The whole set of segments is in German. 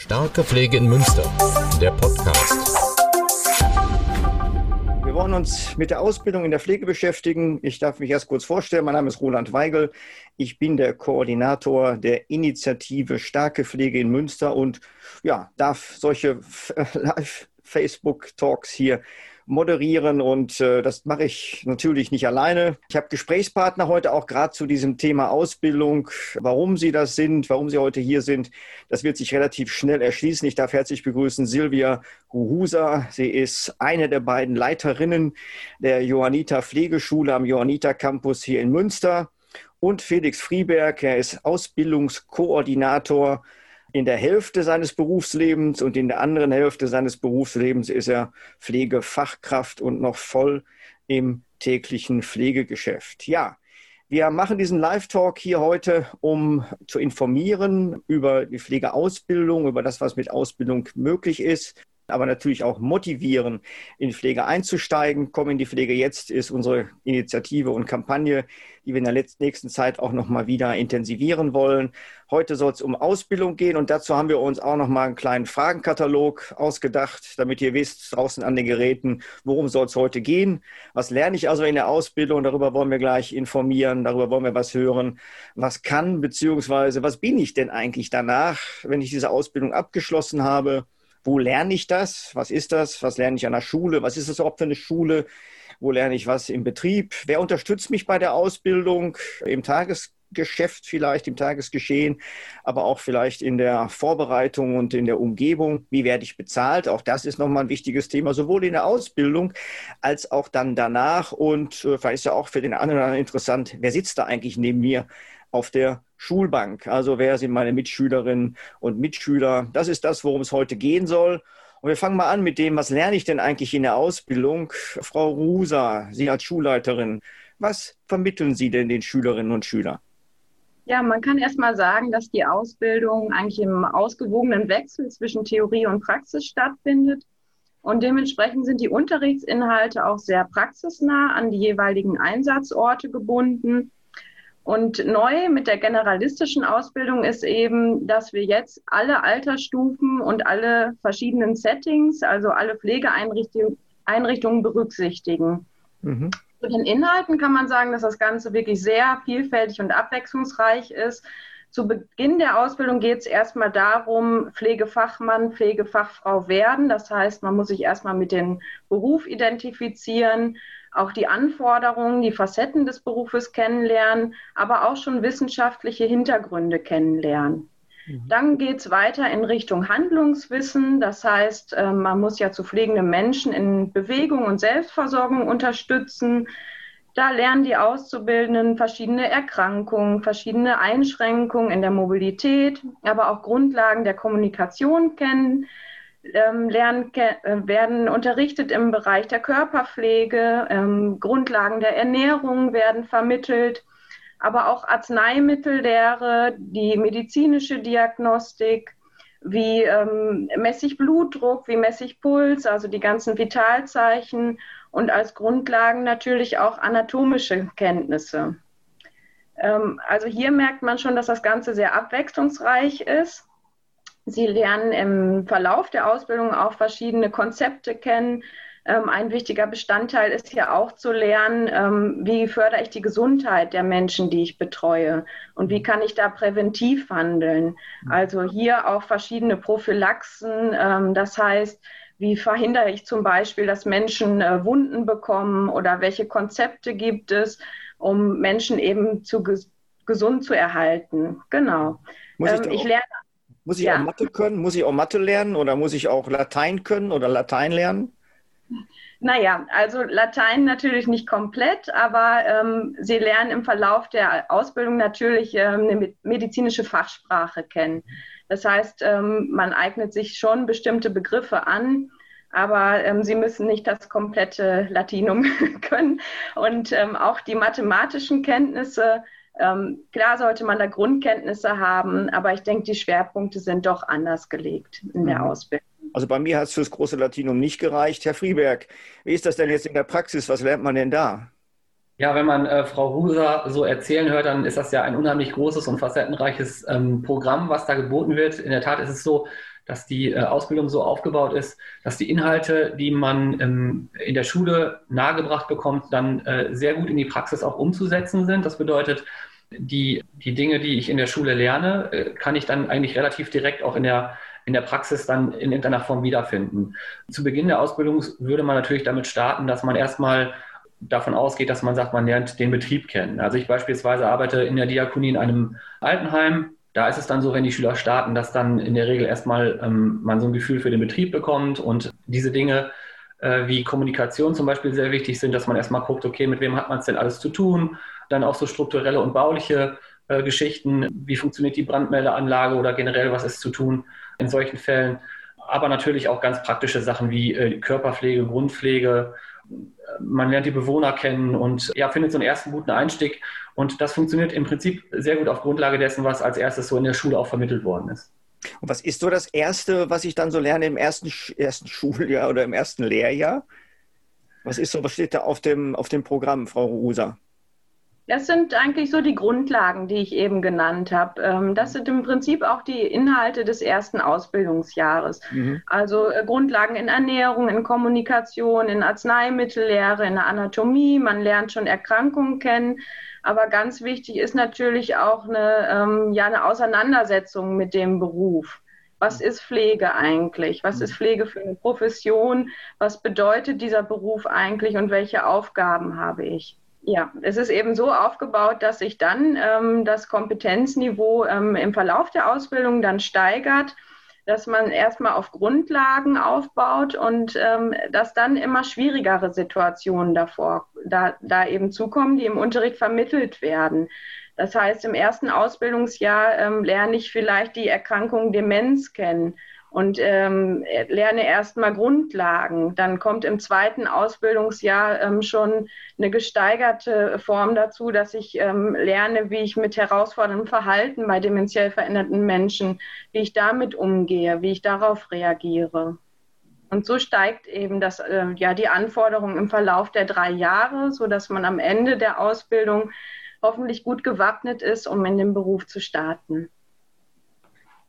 Starke Pflege in Münster, der Podcast. Wir wollen uns mit der Ausbildung in der Pflege beschäftigen. Ich darf mich erst kurz vorstellen. Mein Name ist Roland Weigel. Ich bin der Koordinator der Initiative Starke Pflege in Münster und ja, darf solche Live-Facebook-Talks hier moderieren und äh, das mache ich natürlich nicht alleine. Ich habe Gesprächspartner heute auch gerade zu diesem Thema Ausbildung, warum sie das sind, warum sie heute hier sind. Das wird sich relativ schnell erschließen. Ich darf herzlich begrüßen Silvia Huhusa. Sie ist eine der beiden Leiterinnen der Johanniter Pflegeschule am Johanniter Campus hier in Münster und Felix Frieberg. Er ist Ausbildungskoordinator in der Hälfte seines Berufslebens und in der anderen Hälfte seines Berufslebens ist er Pflegefachkraft und noch voll im täglichen Pflegegeschäft. Ja, wir machen diesen Live-Talk hier heute, um zu informieren über die Pflegeausbildung, über das, was mit Ausbildung möglich ist aber natürlich auch motivieren, in Pflege einzusteigen. Komm in die Pflege jetzt ist unsere Initiative und Kampagne, die wir in der nächsten Zeit auch noch mal wieder intensivieren wollen. Heute soll es um Ausbildung gehen und dazu haben wir uns auch noch mal einen kleinen Fragenkatalog ausgedacht, damit ihr wisst draußen an den Geräten, worum soll es heute gehen. Was lerne ich also in der Ausbildung? Darüber wollen wir gleich informieren, darüber wollen wir was hören. Was kann beziehungsweise was bin ich denn eigentlich danach, wenn ich diese Ausbildung abgeschlossen habe? Wo lerne ich das? Was ist das? Was lerne ich an der Schule? Was ist das überhaupt für eine Schule? Wo lerne ich was im Betrieb? Wer unterstützt mich bei der Ausbildung im Tagesgeschäft vielleicht, im Tagesgeschehen, aber auch vielleicht in der Vorbereitung und in der Umgebung. Wie werde ich bezahlt? Auch das ist nochmal ein wichtiges Thema, sowohl in der Ausbildung als auch dann danach. Und äh, vielleicht ist ja auch für den anderen interessant, wer sitzt da eigentlich neben mir auf der Schulbank. Also wer sind meine Mitschülerinnen und Mitschüler? Das ist das, worum es heute gehen soll. Und wir fangen mal an mit dem, was lerne ich denn eigentlich in der Ausbildung? Frau Rusa, Sie als Schulleiterin, was vermitteln Sie denn den Schülerinnen und Schülern? Ja, man kann erst mal sagen, dass die Ausbildung eigentlich im ausgewogenen Wechsel zwischen Theorie und Praxis stattfindet. Und dementsprechend sind die Unterrichtsinhalte auch sehr praxisnah an die jeweiligen Einsatzorte gebunden. Und neu mit der generalistischen Ausbildung ist eben, dass wir jetzt alle Altersstufen und alle verschiedenen Settings, also alle Pflegeeinrichtungen berücksichtigen. Mhm. Zu den Inhalten kann man sagen, dass das Ganze wirklich sehr vielfältig und abwechslungsreich ist. Zu Beginn der Ausbildung geht es erstmal darum, Pflegefachmann, Pflegefachfrau werden. Das heißt, man muss sich erstmal mit dem Beruf identifizieren, auch die Anforderungen, die Facetten des Berufes kennenlernen, aber auch schon wissenschaftliche Hintergründe kennenlernen. Mhm. Dann geht es weiter in Richtung Handlungswissen. Das heißt, äh, man muss ja zu pflegenden Menschen in Bewegung und Selbstversorgung unterstützen. Da lernen die Auszubildenden verschiedene Erkrankungen, verschiedene Einschränkungen in der Mobilität, aber auch Grundlagen der Kommunikation kennen lernen, äh, werden unterrichtet im Bereich der Körperpflege, ähm, Grundlagen der Ernährung werden vermittelt, aber auch Arzneimittellehre, die medizinische Diagnostik, wie ähm, messe ich Blutdruck, wie messe ich Puls, also die ganzen Vitalzeichen und als Grundlagen natürlich auch anatomische Kenntnisse. Ähm, also hier merkt man schon, dass das Ganze sehr abwechslungsreich ist. Sie lernen im Verlauf der Ausbildung auch verschiedene Konzepte kennen. Ähm, ein wichtiger Bestandteil ist hier auch zu lernen, ähm, wie fördere ich die Gesundheit der Menschen, die ich betreue und wie kann ich da präventiv handeln. Also hier auch verschiedene Prophylaxen. Ähm, das heißt, wie verhindere ich zum Beispiel, dass Menschen äh, Wunden bekommen oder welche Konzepte gibt es, um Menschen eben zu gesund zu erhalten. Genau. ich, ich lerne muss ich ja. auch Mathe können? Muss ich auch Mathe lernen oder muss ich auch Latein können oder Latein lernen? Naja, also Latein natürlich nicht komplett, aber ähm, Sie lernen im Verlauf der Ausbildung natürlich ähm, eine medizinische Fachsprache kennen. Das heißt, ähm, man eignet sich schon bestimmte Begriffe an, aber ähm, Sie müssen nicht das komplette Latinum können. Und ähm, auch die mathematischen Kenntnisse ähm, klar sollte man da Grundkenntnisse haben, aber ich denke, die Schwerpunkte sind doch anders gelegt in der mhm. Ausbildung. Also bei mir hat es fürs große Latinum nicht gereicht. Herr Frieberg, wie ist das denn jetzt in der Praxis? Was lernt man denn da? Ja, wenn man äh, Frau Huser so erzählen hört, dann ist das ja ein unheimlich großes und facettenreiches ähm, Programm, was da geboten wird. In der Tat ist es so, dass die äh, Ausbildung so aufgebaut ist, dass die Inhalte, die man ähm, in der Schule nahegebracht bekommt, dann äh, sehr gut in die Praxis auch umzusetzen sind. Das bedeutet, die, die Dinge, die ich in der Schule lerne, äh, kann ich dann eigentlich relativ direkt auch in der, in der Praxis dann in irgendeiner Form wiederfinden. Zu Beginn der Ausbildung würde man natürlich damit starten, dass man erstmal davon ausgeht, dass man sagt, man lernt den Betrieb kennen. Also ich beispielsweise arbeite in der Diakonie in einem Altenheim da ist es dann so, wenn die Schüler starten, dass dann in der Regel erstmal ähm, man so ein Gefühl für den Betrieb bekommt und diese Dinge äh, wie Kommunikation zum Beispiel sehr wichtig sind, dass man erstmal guckt, okay, mit wem hat man es denn alles zu tun? Dann auch so strukturelle und bauliche äh, Geschichten, wie funktioniert die Brandmeldeanlage oder generell, was ist zu tun in solchen Fällen. Aber natürlich auch ganz praktische Sachen wie äh, Körperpflege, Grundpflege, man lernt die Bewohner kennen und ja, findet so einen ersten guten Einstieg. Und das funktioniert im Prinzip sehr gut auf Grundlage dessen, was als erstes so in der Schule auch vermittelt worden ist. Und was ist so das Erste, was ich dann so lerne im ersten, ersten Schuljahr oder im ersten Lehrjahr? Was ist so, was steht da auf dem, auf dem Programm, Frau Rusa? Das sind eigentlich so die Grundlagen, die ich eben genannt habe. Ähm, das sind im Prinzip auch die Inhalte des ersten Ausbildungsjahres. Mhm. Also äh, Grundlagen in Ernährung, in Kommunikation, in Arzneimittellehre, in der Anatomie. Man lernt schon Erkrankungen kennen. Aber ganz wichtig ist natürlich auch eine, ähm, ja, eine Auseinandersetzung mit dem Beruf. Was ist Pflege eigentlich? Was ist Pflege für eine Profession? Was bedeutet dieser Beruf eigentlich und welche Aufgaben habe ich? Ja, es ist eben so aufgebaut, dass sich dann ähm, das Kompetenzniveau ähm, im Verlauf der Ausbildung dann steigert, dass man erstmal auf Grundlagen aufbaut und ähm, dass dann immer schwierigere Situationen davor, da, da eben zukommen, die im Unterricht vermittelt werden. Das heißt, im ersten Ausbildungsjahr ähm, lerne ich vielleicht die Erkrankung Demenz kennen und ähm, lerne erstmal Grundlagen. Dann kommt im zweiten Ausbildungsjahr ähm, schon eine gesteigerte Form dazu, dass ich ähm, lerne, wie ich mit herausforderndem Verhalten bei dementiell veränderten Menschen, wie ich damit umgehe, wie ich darauf reagiere. Und so steigt eben das, äh, ja, die Anforderung im Verlauf der drei Jahre, sodass man am Ende der Ausbildung hoffentlich gut gewappnet ist, um in den Beruf zu starten.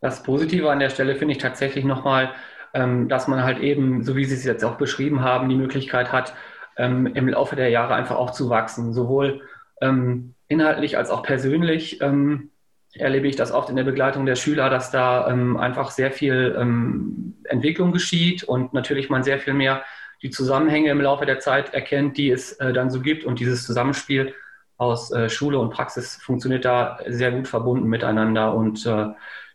Das Positive an der Stelle finde ich tatsächlich nochmal, ähm, dass man halt eben, so wie Sie es jetzt auch beschrieben haben, die Möglichkeit hat, ähm, im Laufe der Jahre einfach auch zu wachsen. Sowohl ähm, inhaltlich als auch persönlich ähm, erlebe ich das oft in der Begleitung der Schüler, dass da ähm, einfach sehr viel ähm, Entwicklung geschieht und natürlich man sehr viel mehr die Zusammenhänge im Laufe der Zeit erkennt, die es äh, dann so gibt und dieses Zusammenspiel aus äh, Schule und Praxis funktioniert da sehr gut verbunden miteinander und äh,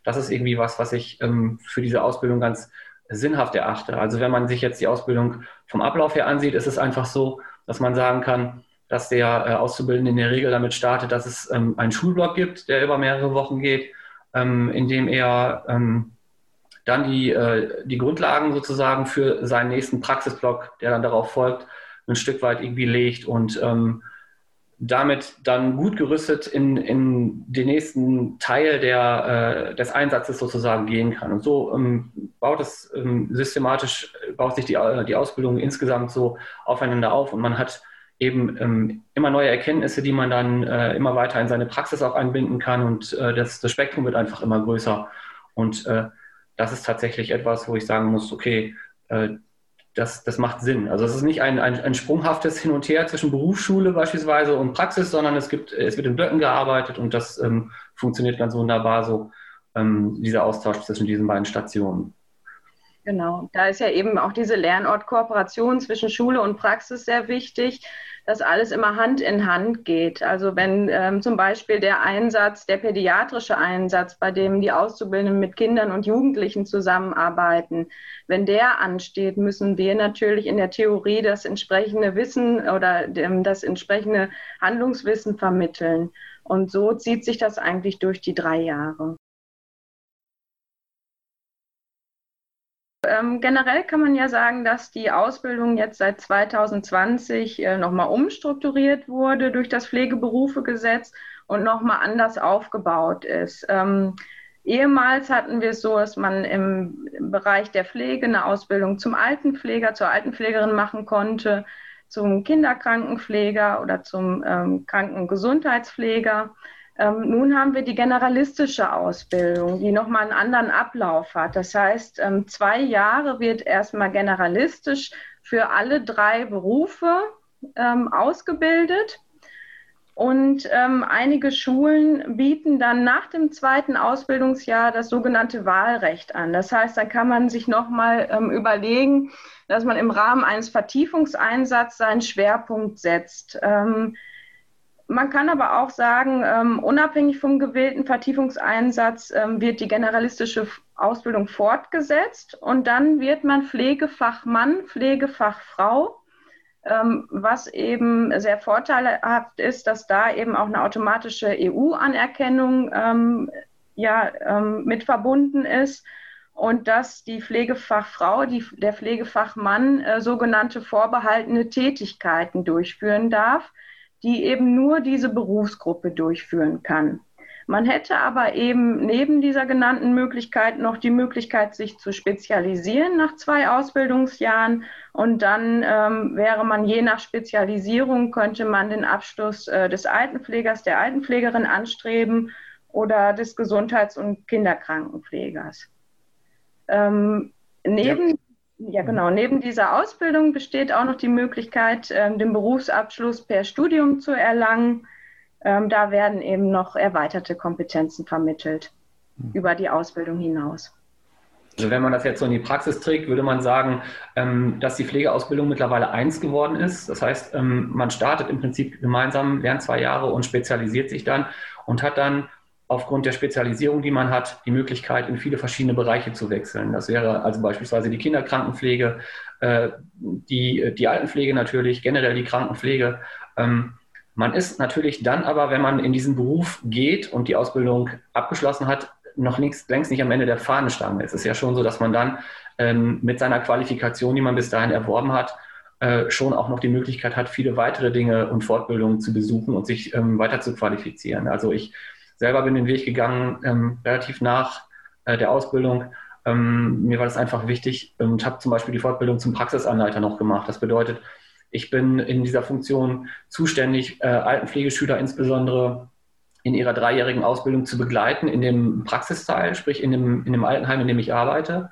das ist irgendwie was, was ich ähm, für diese Ausbildung ganz sinnhaft erachte. Also wenn man sich jetzt die Ausbildung vom Ablauf her ansieht, ist es einfach so, dass man sagen kann, dass der äh, Auszubildende in der Regel damit startet, dass es ähm, einen Schulblock gibt, der über mehrere Wochen geht, ähm, in dem er ähm, dann die, äh, die Grundlagen sozusagen für seinen nächsten Praxisblock, der dann darauf folgt, ein Stück weit irgendwie legt und ähm, damit dann gut gerüstet in, in den nächsten Teil der, äh, des Einsatzes sozusagen gehen kann. Und so ähm, baut es ähm, systematisch, baut sich die, äh, die Ausbildung insgesamt so aufeinander auf und man hat eben ähm, immer neue Erkenntnisse, die man dann äh, immer weiter in seine Praxis auch einbinden kann und äh, das, das Spektrum wird einfach immer größer. Und äh, das ist tatsächlich etwas, wo ich sagen muss, okay, äh, das, das macht Sinn. Also es ist nicht ein, ein, ein sprunghaftes Hin und Her zwischen Berufsschule beispielsweise und Praxis, sondern es gibt, es wird in Blöcken gearbeitet und das ähm, funktioniert ganz wunderbar so, ähm, dieser Austausch zwischen diesen beiden Stationen. Genau, da ist ja eben auch diese Lernortkooperation zwischen Schule und Praxis sehr wichtig dass alles immer Hand in Hand geht. Also wenn ähm, zum Beispiel der Einsatz, der pädiatrische Einsatz, bei dem die Auszubildenden mit Kindern und Jugendlichen zusammenarbeiten, wenn der ansteht, müssen wir natürlich in der Theorie das entsprechende Wissen oder das entsprechende Handlungswissen vermitteln. Und so zieht sich das eigentlich durch die drei Jahre. Ähm, generell kann man ja sagen, dass die Ausbildung jetzt seit 2020 äh, nochmal umstrukturiert wurde durch das Pflegeberufegesetz und nochmal anders aufgebaut ist. Ähm, ehemals hatten wir es so, dass man im Bereich der Pflege eine Ausbildung zum Altenpfleger, zur Altenpflegerin machen konnte, zum Kinderkrankenpfleger oder zum ähm, Krankengesundheitspfleger. Ähm, nun haben wir die generalistische Ausbildung, die nochmal einen anderen Ablauf hat. Das heißt, ähm, zwei Jahre wird erstmal generalistisch für alle drei Berufe ähm, ausgebildet. Und ähm, einige Schulen bieten dann nach dem zweiten Ausbildungsjahr das sogenannte Wahlrecht an. Das heißt, dann kann man sich nochmal ähm, überlegen, dass man im Rahmen eines Vertiefungseinsatzes seinen Schwerpunkt setzt. Man kann aber auch sagen, ähm, unabhängig vom gewählten Vertiefungseinsatz ähm, wird die generalistische Ausbildung fortgesetzt und dann wird man Pflegefachmann, Pflegefachfrau, ähm, was eben sehr vorteilhaft ist, dass da eben auch eine automatische EU-Anerkennung ähm, ja, ähm, mit verbunden ist und dass die Pflegefachfrau, die, der Pflegefachmann äh, sogenannte vorbehaltene Tätigkeiten durchführen darf die eben nur diese Berufsgruppe durchführen kann. Man hätte aber eben neben dieser genannten Möglichkeit noch die Möglichkeit, sich zu spezialisieren nach zwei Ausbildungsjahren. Und dann ähm, wäre man je nach Spezialisierung, könnte man den Abschluss äh, des Altenpflegers, der Altenpflegerin anstreben oder des Gesundheits- und Kinderkrankenpflegers. Ähm, neben ja. Ja, mhm. genau. Neben dieser Ausbildung besteht auch noch die Möglichkeit, ähm, den Berufsabschluss per Studium zu erlangen. Ähm, da werden eben noch erweiterte Kompetenzen vermittelt mhm. über die Ausbildung hinaus. Also wenn man das jetzt so in die Praxis trägt, würde man sagen, ähm, dass die Pflegeausbildung mittlerweile eins geworden ist. Das heißt, man startet im Prinzip gemeinsam, lernt zwei Jahre und spezialisiert sich dann und hat dann aufgrund der Spezialisierung, die man hat, die Möglichkeit, in viele verschiedene Bereiche zu wechseln. Das wäre also beispielsweise die Kinderkrankenpflege, äh, die, die Altenpflege natürlich, generell die Krankenpflege. Ähm, man ist natürlich dann aber, wenn man in diesen Beruf geht und die Ausbildung abgeschlossen hat, noch längst, längst nicht am Ende der Fahnenstange. Es ist ja schon so, dass man dann ähm, mit seiner Qualifikation, die man bis dahin erworben hat, äh, schon auch noch die Möglichkeit hat, viele weitere Dinge und Fortbildungen zu besuchen und sich ähm, weiter zu qualifizieren. Also ich selber bin den Weg gegangen, ähm, relativ nach äh, der Ausbildung. Ähm, mir war das einfach wichtig und habe zum Beispiel die Fortbildung zum Praxisanleiter noch gemacht. Das bedeutet, ich bin in dieser Funktion zuständig, äh, Altenpflegeschüler insbesondere in ihrer dreijährigen Ausbildung zu begleiten, in dem Praxisteil, sprich in dem, in dem Altenheim, in dem ich arbeite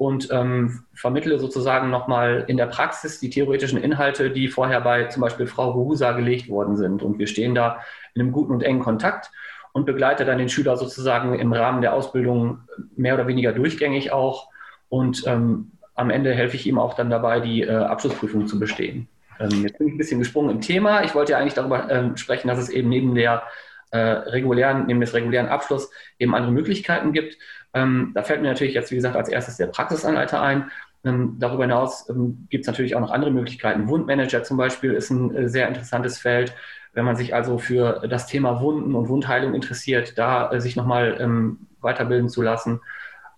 und ähm, vermittle sozusagen nochmal in der Praxis die theoretischen Inhalte, die vorher bei zum Beispiel Frau Ruhusa gelegt worden sind. Und wir stehen da in einem guten und engen Kontakt und begleite dann den Schüler sozusagen im Rahmen der Ausbildung mehr oder weniger durchgängig auch. Und ähm, am Ende helfe ich ihm auch dann dabei, die äh, Abschlussprüfung zu bestehen. Ähm, jetzt bin ich ein bisschen gesprungen im Thema. Ich wollte ja eigentlich darüber ähm, sprechen, dass es eben neben der äh, regulären, neben des regulären Abschluss eben andere Möglichkeiten gibt. Ähm, da fällt mir natürlich jetzt, wie gesagt, als erstes der Praxisanleiter ein. Ähm, darüber hinaus ähm, gibt es natürlich auch noch andere Möglichkeiten. Wundmanager zum Beispiel ist ein äh, sehr interessantes Feld. Wenn man sich also für das Thema Wunden und Wundheilung interessiert, da äh, sich nochmal ähm, weiterbilden zu lassen,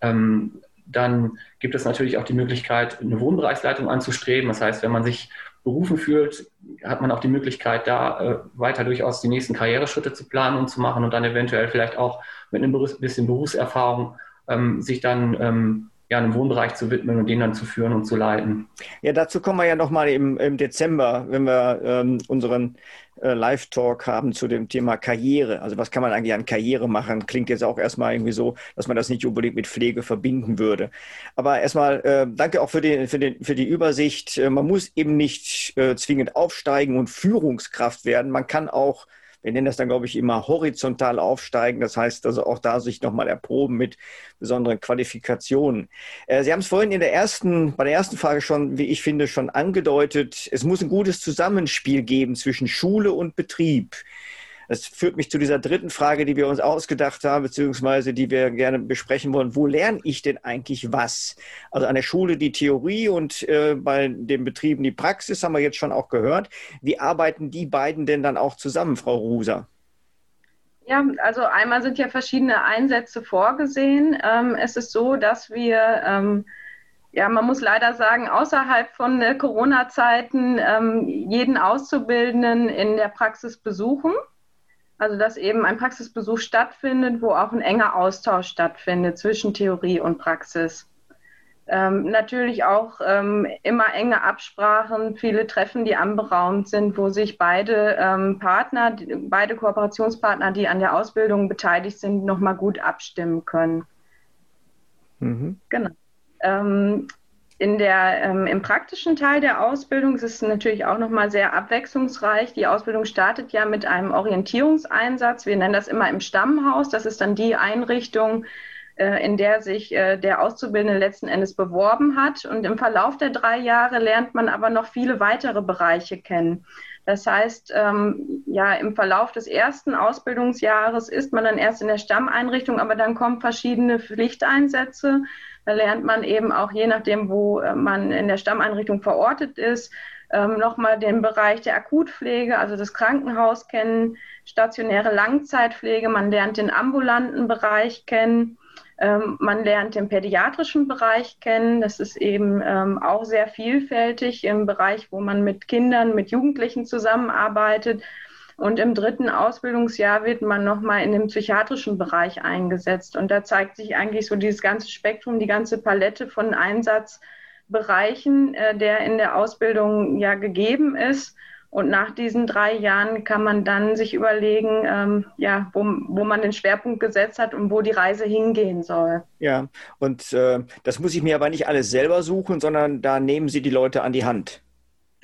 ähm, dann gibt es natürlich auch die Möglichkeit, eine Wohnbereichsleitung anzustreben. Das heißt, wenn man sich berufen fühlt, hat man auch die Möglichkeit, da äh, weiter durchaus die nächsten Karriereschritte zu planen und zu machen und dann eventuell vielleicht auch mit einem bisschen Berufserfahrung ähm, sich dann ähm, ja, einem Wohnbereich zu widmen und den dann zu führen und zu leiten. Ja, dazu kommen wir ja nochmal im, im Dezember, wenn wir ähm, unseren äh, Live-Talk haben zu dem Thema Karriere. Also was kann man eigentlich an Karriere machen? Klingt jetzt auch erstmal irgendwie so, dass man das nicht unbedingt mit Pflege verbinden würde. Aber erstmal äh, danke auch für, den, für, den, für die Übersicht. Äh, man muss eben nicht äh, zwingend aufsteigen und Führungskraft werden. Man kann auch wir nennen das dann, glaube ich, immer horizontal aufsteigen. Das heißt also auch da sich nochmal erproben mit besonderen Qualifikationen. Äh, Sie haben es vorhin in der ersten, bei der ersten Frage schon, wie ich finde, schon angedeutet. Es muss ein gutes Zusammenspiel geben zwischen Schule und Betrieb. Das führt mich zu dieser dritten Frage, die wir uns ausgedacht haben, beziehungsweise die wir gerne besprechen wollen. Wo lerne ich denn eigentlich was? Also an der Schule die Theorie und äh, bei den Betrieben die Praxis, haben wir jetzt schon auch gehört. Wie arbeiten die beiden denn dann auch zusammen, Frau Ruser? Ja, also einmal sind ja verschiedene Einsätze vorgesehen. Ähm, es ist so, dass wir ähm, ja, man muss leider sagen, außerhalb von äh, Corona-Zeiten ähm, jeden Auszubildenden in der Praxis besuchen. Also dass eben ein Praxisbesuch stattfindet, wo auch ein enger Austausch stattfindet zwischen Theorie und Praxis. Ähm, natürlich auch ähm, immer enge Absprachen, viele Treffen, die anberaumt sind, wo sich beide ähm, Partner, beide Kooperationspartner, die an der Ausbildung beteiligt sind, nochmal gut abstimmen können. Mhm. Genau. In der, ähm, Im praktischen Teil der Ausbildung ist es natürlich auch nochmal sehr abwechslungsreich. Die Ausbildung startet ja mit einem Orientierungseinsatz. Wir nennen das immer im Stammhaus. Das ist dann die Einrichtung, äh, in der sich äh, der Auszubildende letzten Endes beworben hat. Und im Verlauf der drei Jahre lernt man aber noch viele weitere Bereiche kennen. Das heißt, ähm, ja, im Verlauf des ersten Ausbildungsjahres ist man dann erst in der Stammeinrichtung, aber dann kommen verschiedene Pflichteinsätze. Da lernt man eben auch je nachdem, wo äh, man in der Stammeinrichtung verortet ist, ähm, nochmal den Bereich der Akutpflege, also das Krankenhaus kennen, stationäre Langzeitpflege, man lernt den ambulanten Bereich kennen. Ähm, man lernt den pädiatrischen Bereich kennen. Das ist eben ähm, auch sehr vielfältig im Bereich, wo man mit Kindern, mit Jugendlichen zusammenarbeitet. Und im dritten Ausbildungsjahr wird man nochmal in den psychiatrischen Bereich eingesetzt. Und da zeigt sich eigentlich so dieses ganze Spektrum, die ganze Palette von Einsatzbereichen, äh, der in der Ausbildung ja gegeben ist. Und nach diesen drei Jahren kann man dann sich überlegen, ähm, ja, wo, wo man den Schwerpunkt gesetzt hat und wo die Reise hingehen soll. Ja, und äh, das muss ich mir aber nicht alles selber suchen, sondern da nehmen Sie die Leute an die Hand.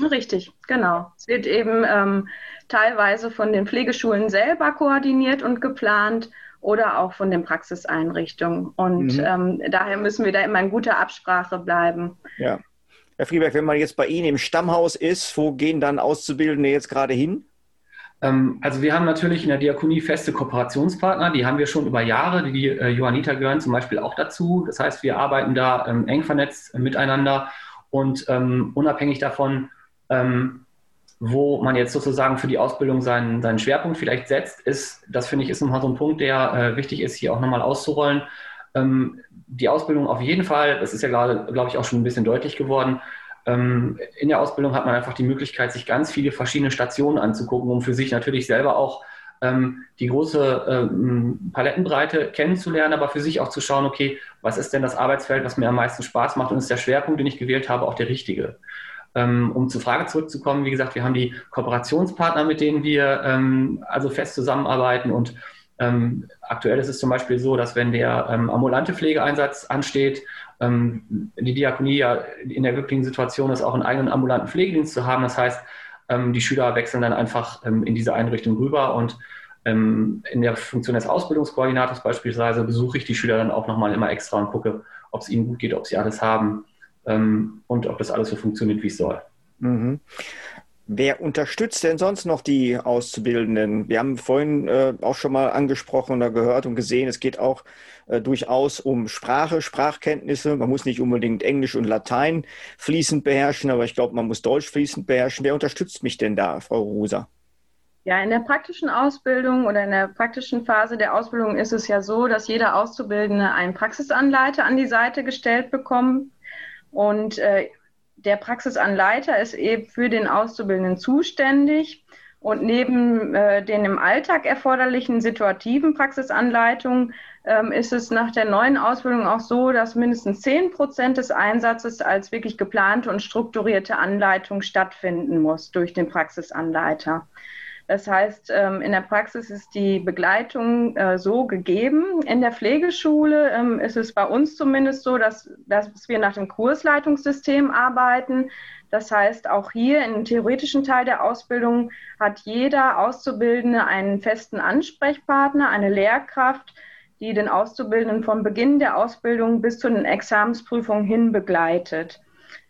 Richtig, genau. Es wird eben ähm, teilweise von den Pflegeschulen selber koordiniert und geplant oder auch von den Praxiseinrichtungen. Und mhm. ähm, daher müssen wir da immer in guter Absprache bleiben. Ja. Herr Frieberg, wenn man jetzt bei Ihnen im Stammhaus ist, wo gehen dann Auszubildende jetzt gerade hin? Ähm, also wir haben natürlich in der Diakonie feste Kooperationspartner, die haben wir schon über Jahre. Die äh, Johanniter gehören zum Beispiel auch dazu. Das heißt, wir arbeiten da ähm, eng vernetzt miteinander und ähm, unabhängig davon, ähm, wo man jetzt sozusagen für die Ausbildung seinen, seinen Schwerpunkt vielleicht setzt, ist, das finde ich, ist nochmal so ein Punkt, der äh, wichtig ist, hier auch nochmal auszurollen. Ähm, die Ausbildung auf jeden Fall, das ist ja gerade, glaube ich, auch schon ein bisschen deutlich geworden, ähm, in der Ausbildung hat man einfach die Möglichkeit, sich ganz viele verschiedene Stationen anzugucken, um für sich natürlich selber auch ähm, die große ähm, Palettenbreite kennenzulernen, aber für sich auch zu schauen, okay, was ist denn das Arbeitsfeld, was mir am meisten Spaß macht und ist der Schwerpunkt, den ich gewählt habe, auch der richtige? Ähm, um zur Frage zurückzukommen, wie gesagt, wir haben die Kooperationspartner, mit denen wir ähm, also fest zusammenarbeiten. Und ähm, aktuell ist es zum Beispiel so, dass wenn der ambulante Pflegeeinsatz ansteht, die Diakonie ja in der glücklichen Situation ist, auch einen eigenen ambulanten Pflegedienst zu haben. Das heißt, die Schüler wechseln dann einfach in diese Einrichtung rüber. Und in der Funktion des Ausbildungskoordinators beispielsweise besuche ich die Schüler dann auch nochmal immer extra und gucke, ob es ihnen gut geht, ob sie alles haben ähm, und ob das alles so funktioniert, wie es soll. Mhm. Wer unterstützt denn sonst noch die Auszubildenden? Wir haben vorhin äh, auch schon mal angesprochen oder gehört und gesehen, es geht auch äh, durchaus um Sprache, Sprachkenntnisse. Man muss nicht unbedingt Englisch und Latein fließend beherrschen, aber ich glaube, man muss Deutsch fließend beherrschen. Wer unterstützt mich denn da, Frau Ruser? Ja, in der praktischen Ausbildung oder in der praktischen Phase der Ausbildung ist es ja so, dass jeder Auszubildende einen Praxisanleiter an die Seite gestellt bekommt und äh, der Praxisanleiter ist eben für den Auszubildenden zuständig. Und neben äh, den im Alltag erforderlichen situativen Praxisanleitungen ähm, ist es nach der neuen Ausbildung auch so, dass mindestens 10 Prozent des Einsatzes als wirklich geplante und strukturierte Anleitung stattfinden muss durch den Praxisanleiter. Das heißt, ähm, in der Praxis ist die Begleitung äh, so gegeben. In der Pflegeschule ähm, ist es bei uns zumindest so, dass, dass wir nach dem Kursleitungssystem arbeiten. Das heißt, auch hier im theoretischen Teil der Ausbildung hat jeder Auszubildende einen festen Ansprechpartner, eine Lehrkraft, die den Auszubildenden von Beginn der Ausbildung bis zu den Examensprüfungen hin begleitet.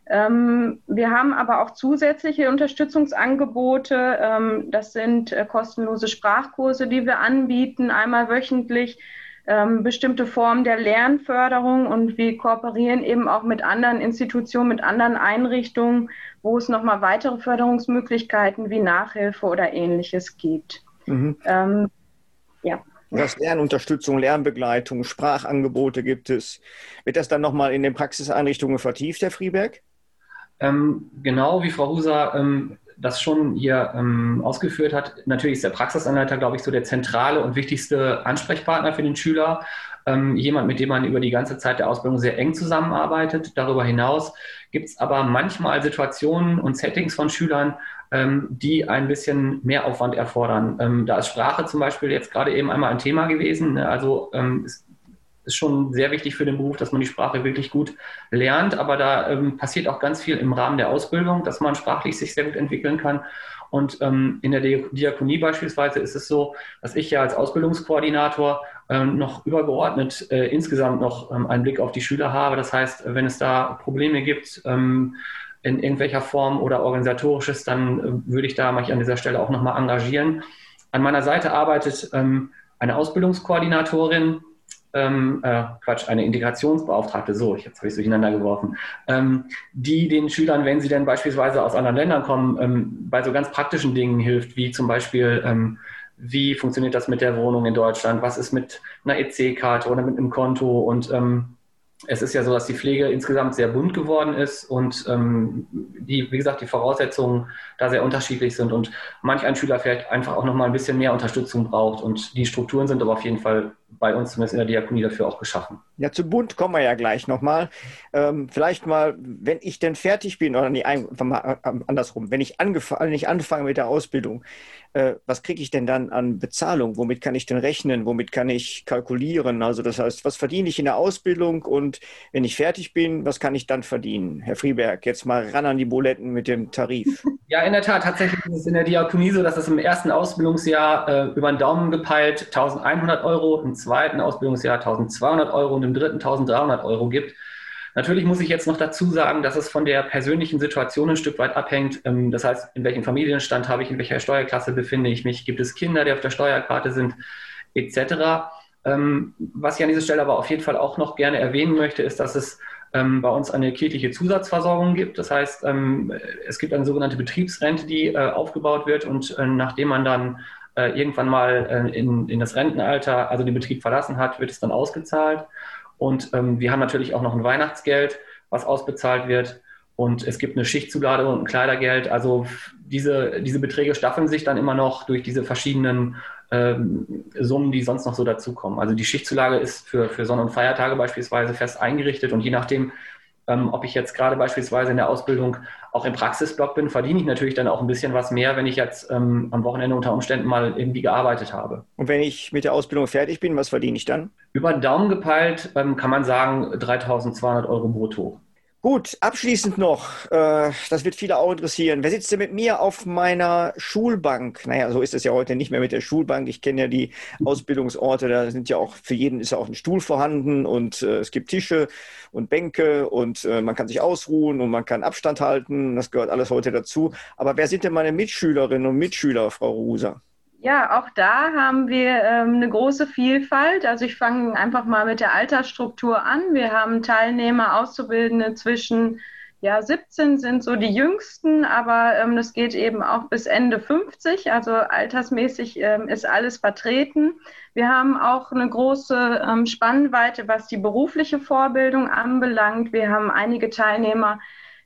Ähm, wir haben aber auch zusätzliche Unterstützungsangebote. Ähm, das sind äh, kostenlose Sprachkurse, die wir anbieten, einmal wöchentlich, ähm, bestimmte Formen der Lernförderung und wir kooperieren eben auch mit anderen Institutionen, mit anderen Einrichtungen, wo es nochmal weitere Förderungsmöglichkeiten wie Nachhilfe oder ähnliches gibt. Mhm. Ähm, ja. Was Lernunterstützung, Lernbegleitung, Sprachangebote gibt es. Wird das dann nochmal in den Praxiseinrichtungen vertieft, Herr Frieberg? Ähm, genau wie Frau Huser ähm, das schon hier ähm, ausgeführt hat, natürlich ist der Praxisanleiter, glaube ich, so der zentrale und wichtigste Ansprechpartner für den Schüler. ähm, jemand, mit dem man über die ganze Zeit der Ausbildung sehr eng zusammenarbeitet. Darüber hinaus gibt es aber manchmal Situationen und Settings von Schülern, ähm, die ein bisschen mehr Aufwand erfordern. Ähm, da ist Sprache zum Beispiel jetzt gerade eben einmal ein Thema gewesen. Ne? Also es ist schon sehr wichtig für den Beruf, dass man die Sprache wirklich gut lernt. Aber da ähm, passiert auch ganz viel im Rahmen der Ausbildung, dass man sprachlich sich sehr gut entwickeln kann. Und ähm, in der Diakonie beispielsweise ist es so, dass ich ja als Ausbildungskoordinator ähm, noch übergeordnet äh, insgesamt noch ähm, einen Blick auf die Schüler habe. Das heißt, wenn es da Probleme gibt, ähm, in irgendwelcher Form oder organisatorisches, dann äh, würde ich da mich an dieser Stelle auch nochmal engagieren. An meiner Seite arbeitet ähm, eine Ausbildungskoordinatorin, ähm, äh, Quatsch, eine Integrationsbeauftragte, so, jetzt habe ich es durcheinander geworfen, ähm, die den Schülern, wenn sie denn beispielsweise aus anderen Ländern kommen, ähm, bei so ganz praktischen Dingen hilft, wie zum Beispiel, ähm, wie funktioniert das mit der Wohnung in Deutschland, was ist mit einer EC-Karte oder mit einem Konto und ähm, es ist ja so, dass die Pflege insgesamt sehr bunt geworden ist und ähm, die, wie gesagt, die Voraussetzungen da sehr unterschiedlich sind und manch ein Schüler vielleicht einfach auch nochmal ein bisschen mehr Unterstützung braucht. Und die Strukturen sind aber auf jeden Fall bei uns zumindest in der Diakonie dafür auch geschaffen. Ja, zu bunt kommen wir ja gleich nochmal. Ähm, vielleicht mal, wenn ich denn fertig bin, oder nee, einfach mal äh, andersrum, wenn ich, wenn ich anfange mit der Ausbildung, äh, was kriege ich denn dann an Bezahlung? Womit kann ich denn rechnen? Womit kann ich kalkulieren? Also das heißt, was verdiene ich in der Ausbildung und wenn ich fertig bin, was kann ich dann verdienen? Herr Frieberg, jetzt mal ran an die Buletten mit dem Tarif. Ja, in der Tat, tatsächlich ist es in der Diakonie so, dass es im ersten Ausbildungsjahr äh, über den Daumen gepeilt 1100 Euro, im zweiten Ausbildungsjahr 1200 Euro und im dritten 1300 Euro gibt. Natürlich muss ich jetzt noch dazu sagen, dass es von der persönlichen Situation ein Stück weit abhängt. Ähm, das heißt, in welchem Familienstand habe ich, in welcher Steuerklasse befinde ich mich, gibt es Kinder, die auf der Steuerkarte sind, etc. Ähm, was ich an dieser Stelle aber auf jeden Fall auch noch gerne erwähnen möchte, ist, dass es ähm, bei uns eine kirchliche Zusatzversorgung gibt. Das heißt, es gibt eine sogenannte Betriebsrente, die äh, aufgebaut wird und äh, nachdem man dann äh, irgendwann mal in, in das Rentenalter, also den Betrieb verlassen hat, wird es dann ausgezahlt. Und ähm, wir haben natürlich auch noch ein Weihnachtsgeld, was ausbezahlt wird. Und es gibt eine Schichtzulage und ein Kleidergeld. Also diese, diese Beträge staffeln sich dann immer noch durch diese verschiedenen ähm, Summen, die sonst noch so dazukommen. Also die Schichtzulage ist für, für Sonn- und Feiertage beispielsweise fest eingerichtet und je nachdem, ähm, ob ich jetzt gerade beispielsweise in der Ausbildung auch im Praxisblock bin, verdiene ich natürlich dann auch ein bisschen was mehr, wenn ich jetzt ähm, am Wochenende unter Umständen mal irgendwie gearbeitet habe. Und wenn ich mit der Ausbildung fertig bin, was verdiene ich dann? Über den Daumen gepeilt ähm, kann man sagen 3.200 Euro brutto. Gut, abschließend noch, äh, das wird viele auch interessieren. Wer sitzt denn mit mir auf meiner Schulbank? Naja, so ist es ja heute nicht mehr mit der Schulbank. Ich kenne ja die Ausbildungsorte, da sind ja auch, für jeden ist ja auch ein Stuhl vorhanden und äh, es gibt Tische und Bänke und äh, man kann sich ausruhen und man kann Abstand halten. Das gehört alles heute dazu. Aber wer sind denn meine Mitschülerinnen und Mitschüler, Frau Ruser? Ja, auch da haben wir ähm, eine große Vielfalt. Also ich fange einfach mal mit der Altersstruktur an. Wir haben Teilnehmer, Auszubildende zwischen ja, 17 sind so die jüngsten, aber ähm, das geht eben auch bis Ende 50. Also altersmäßig ähm, ist alles vertreten. Wir haben auch eine große ähm, Spannweite, was die berufliche Vorbildung anbelangt. Wir haben einige Teilnehmer,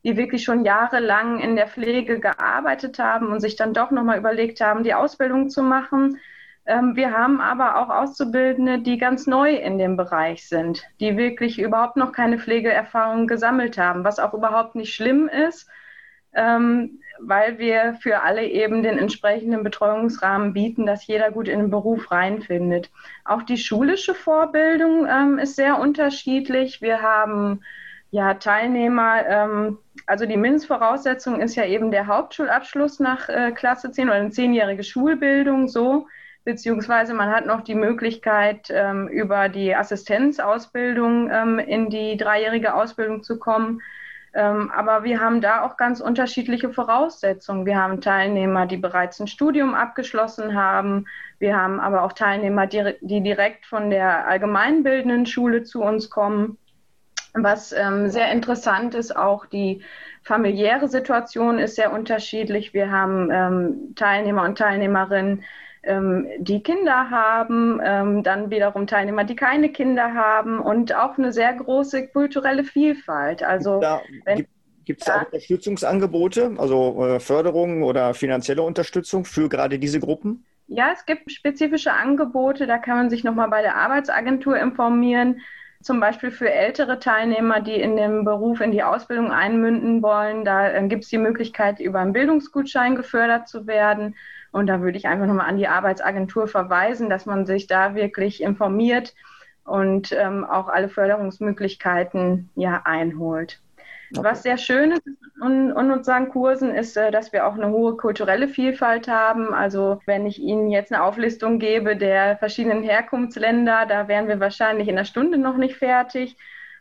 die wirklich schon jahrelang in der Pflege gearbeitet haben und sich dann doch nochmal überlegt haben, die Ausbildung zu machen. Ähm, wir haben aber auch Auszubildende, die ganz neu in dem Bereich sind, die wirklich überhaupt noch keine Pflegeerfahrung gesammelt haben, was auch überhaupt nicht schlimm ist, ähm, weil wir für alle eben den entsprechenden Betreuungsrahmen bieten, dass jeder gut in den Beruf reinfindet. Auch die schulische Vorbildung ähm, ist sehr unterschiedlich. Wir haben ja, Teilnehmer, ähm, also die Mindestvoraussetzung ist ja eben der Hauptschulabschluss nach äh, Klasse 10 oder eine zehnjährige Schulbildung so, beziehungsweise man hat noch die Möglichkeit, ähm, über die Assistenzausbildung ähm, in die dreijährige Ausbildung zu kommen. Ähm, aber wir haben da auch ganz unterschiedliche Voraussetzungen. Wir haben Teilnehmer, die bereits ein Studium abgeschlossen haben. Wir haben aber auch Teilnehmer, die, die direkt von der allgemeinbildenden Schule zu uns kommen. Was ähm, sehr interessant ist, auch die familiäre Situation ist sehr unterschiedlich. Wir haben ähm, Teilnehmer und Teilnehmerinnen, ähm, die Kinder haben, ähm, dann wiederum Teilnehmer, die keine Kinder haben und auch eine sehr große kulturelle Vielfalt. Also Gibt es da Unterstützungsangebote, also äh, Förderungen oder finanzielle Unterstützung für gerade diese Gruppen? Ja, es gibt spezifische Angebote, da kann man sich nochmal bei der Arbeitsagentur informieren. Zum Beispiel für ältere Teilnehmer, die in dem Beruf in die Ausbildung einmünden wollen. Da äh, gibt es die Möglichkeit, über einen Bildungsgutschein gefördert zu werden. Und da würde ich einfach nochmal an die Arbeitsagentur verweisen, dass man sich da wirklich informiert und ähm, auch alle Förderungsmöglichkeiten ja einholt. Okay. Was sehr schön ist in, in unseren Kursen ist, äh, dass wir auch eine hohe kulturelle Vielfalt haben. Also wenn ich Ihnen jetzt eine Auflistung gebe der verschiedenen Herkunftsländer, da wären wir wahrscheinlich in einer Stunde noch nicht fertig.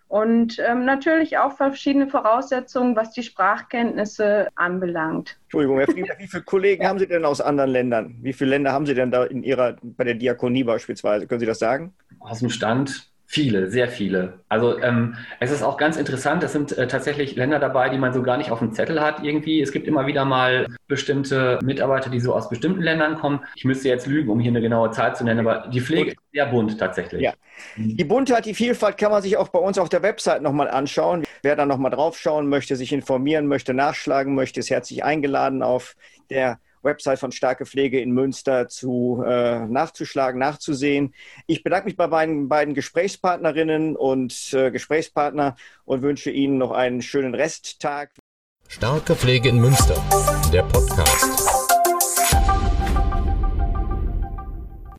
Und ähm, natürlich auch verschiedene Voraussetzungen, was die Sprachkenntnisse anbelangt. Entschuldigung, Herr Friedrich, wie viele Kollegen haben Sie denn aus anderen Ländern? Wie viele Länder haben Sie denn da in Ihrer, bei der Diakonie beispielsweise? Können Sie das sagen? Aus dem Stand Viele, sehr viele. Also ähm, es ist auch ganz interessant, es sind äh, tatsächlich Länder dabei, die man so gar nicht auf dem Zettel hat irgendwie. Es gibt immer wieder mal bestimmte Mitarbeiter, die so aus bestimmten Ländern kommen. Ich müsste jetzt lügen, um hier eine genaue Zahl zu nennen, aber die Pflege ist sehr bunt tatsächlich. Ja. Die Buntheit, die Vielfalt kann man sich auch bei uns auf der Website nochmal anschauen. Wer da nochmal draufschauen möchte, sich informieren möchte, nachschlagen möchte, ist herzlich eingeladen auf der Website von Starke Pflege in Münster zu, äh, nachzuschlagen, nachzusehen. Ich bedanke mich bei meinen beiden Gesprächspartnerinnen und äh, Gesprächspartner und wünsche Ihnen noch einen schönen Resttag. Starke Pflege in Münster, der Podcast.